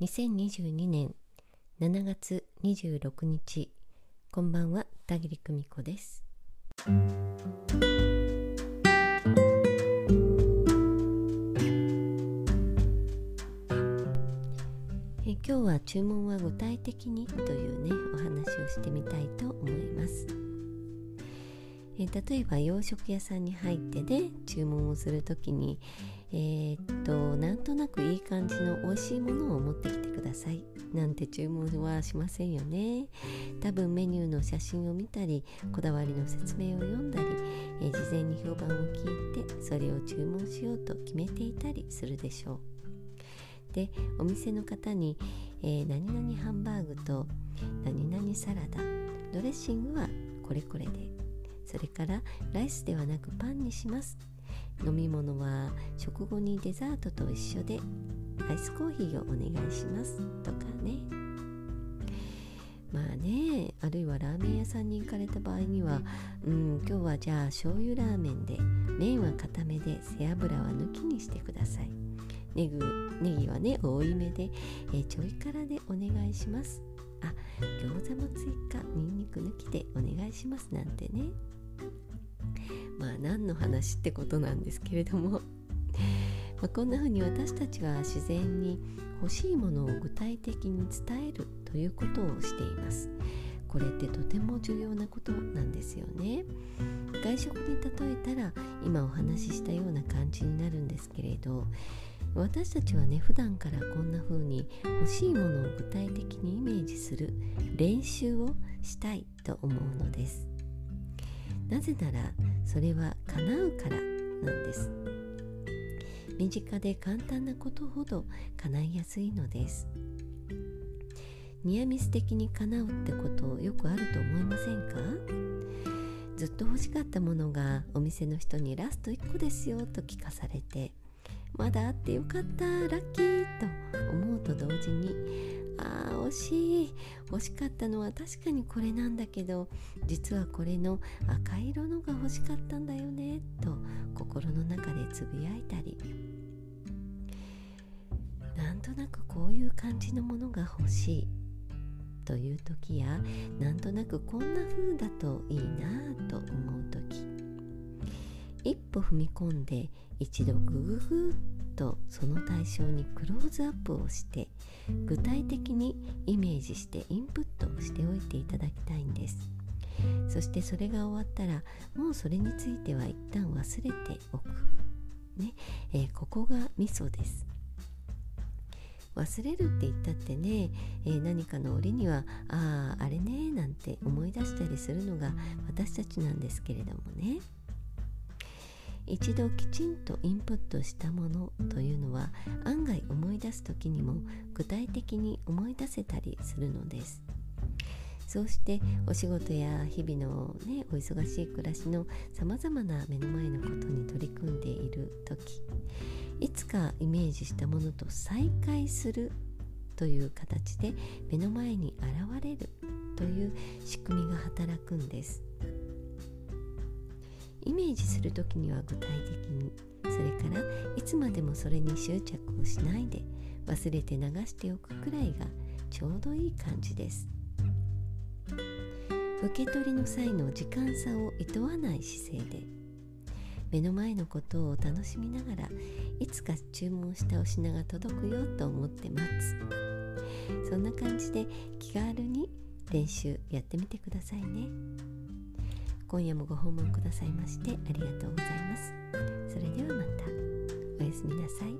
2022年7月26日。こんばんは田切久美子です。今日は注文は具体的にというねお話をしてみたいと思います。例えば洋食屋さんに入ってね注文をするときにえー、っとなんとなくいい感じの美味しいものを持ってきてください。なんて注文はしませんよね。多分メニューの写真を見たりこだわりの説明を読んだり、えー、事前に評判を聞いてそれを注文しようと決めていたりするでしょう。でお店の方に、えー、何々ハンバーグと何々サラダドレッシングはこれこれで。それからライスではなくパンにします。飲み物は食後にデザートと一緒でアイスコーヒーをお願いします。とかね。まあねあるいはラーメン屋さんに行かれた場合にはうん今日はじゃあ醤油ラーメンで麺は固めで背脂は抜きにしてください。ネギネギはね多いめで、え、ちょい辛でお願いします。あ餃子も追加にんにく抜きでお願いしますなんてね。何の話ってことなんですけれども。ま、こんな風に私たちは自然に欲しいものを具体的に伝えるということをしています。これってとても重要なことなんですよね。外食に例えたら今お話ししたような感じになるんですけれど私たちはね普段からこんな風に欲しいものを具体的にイメージする練習をしたいと思うのです。なぜならそれは叶うからなんです。身近で簡単なことほど叶いやすいのです。ニアミス的に叶うってことよくあると思いませんか？ずっと欲しかったものがお店の人にラスト1個ですよと聞かされてまだあってよかったラッキーと思うと同時にあー惜しい。欲しかったのは確かにこれなんだけど実はこれの赤色のが欲しかったんだよねと心の中でつぶやいたり。なんとなくこういう感じのものが欲しいという時やなんとなくこんな風だといいなと思う時。一歩踏み込んで一度グググッとその対象にクローズアップをして具体的にイメージしてインプットしておいていただきたいんです。そしてそれが終わったらもうそれについては一旦忘れておく。ね、えー、ここがミソです。忘れるって言ったってね、えー、何かの折にはあああれねなんて思い出したりするのが私たちなんですけれどもね。一度きちんとインプットしたものというのは案外思い出す時にも具体的に思い出せたりするのです。そうしてお仕事や日々のねお忙しい暮らしのさまざまな目の前のことに取り組んでいる時いつかイメージしたものと再会するという形で目の前に現れるという仕組みが働くんです。イメージする時には具体的にそれからいつまでもそれに執着をしないで忘れて流しておくくらいがちょうどいい感じです。受け取りの際の時間差をいとわない姿勢で目の前のことを楽しみながらいつか注文したお品が届くよと思って待つ。そんな感じで気軽に練習やってみてくださいね。今夜もご訪問くださいましてありがとうございます。それではまた。おやすみなさい。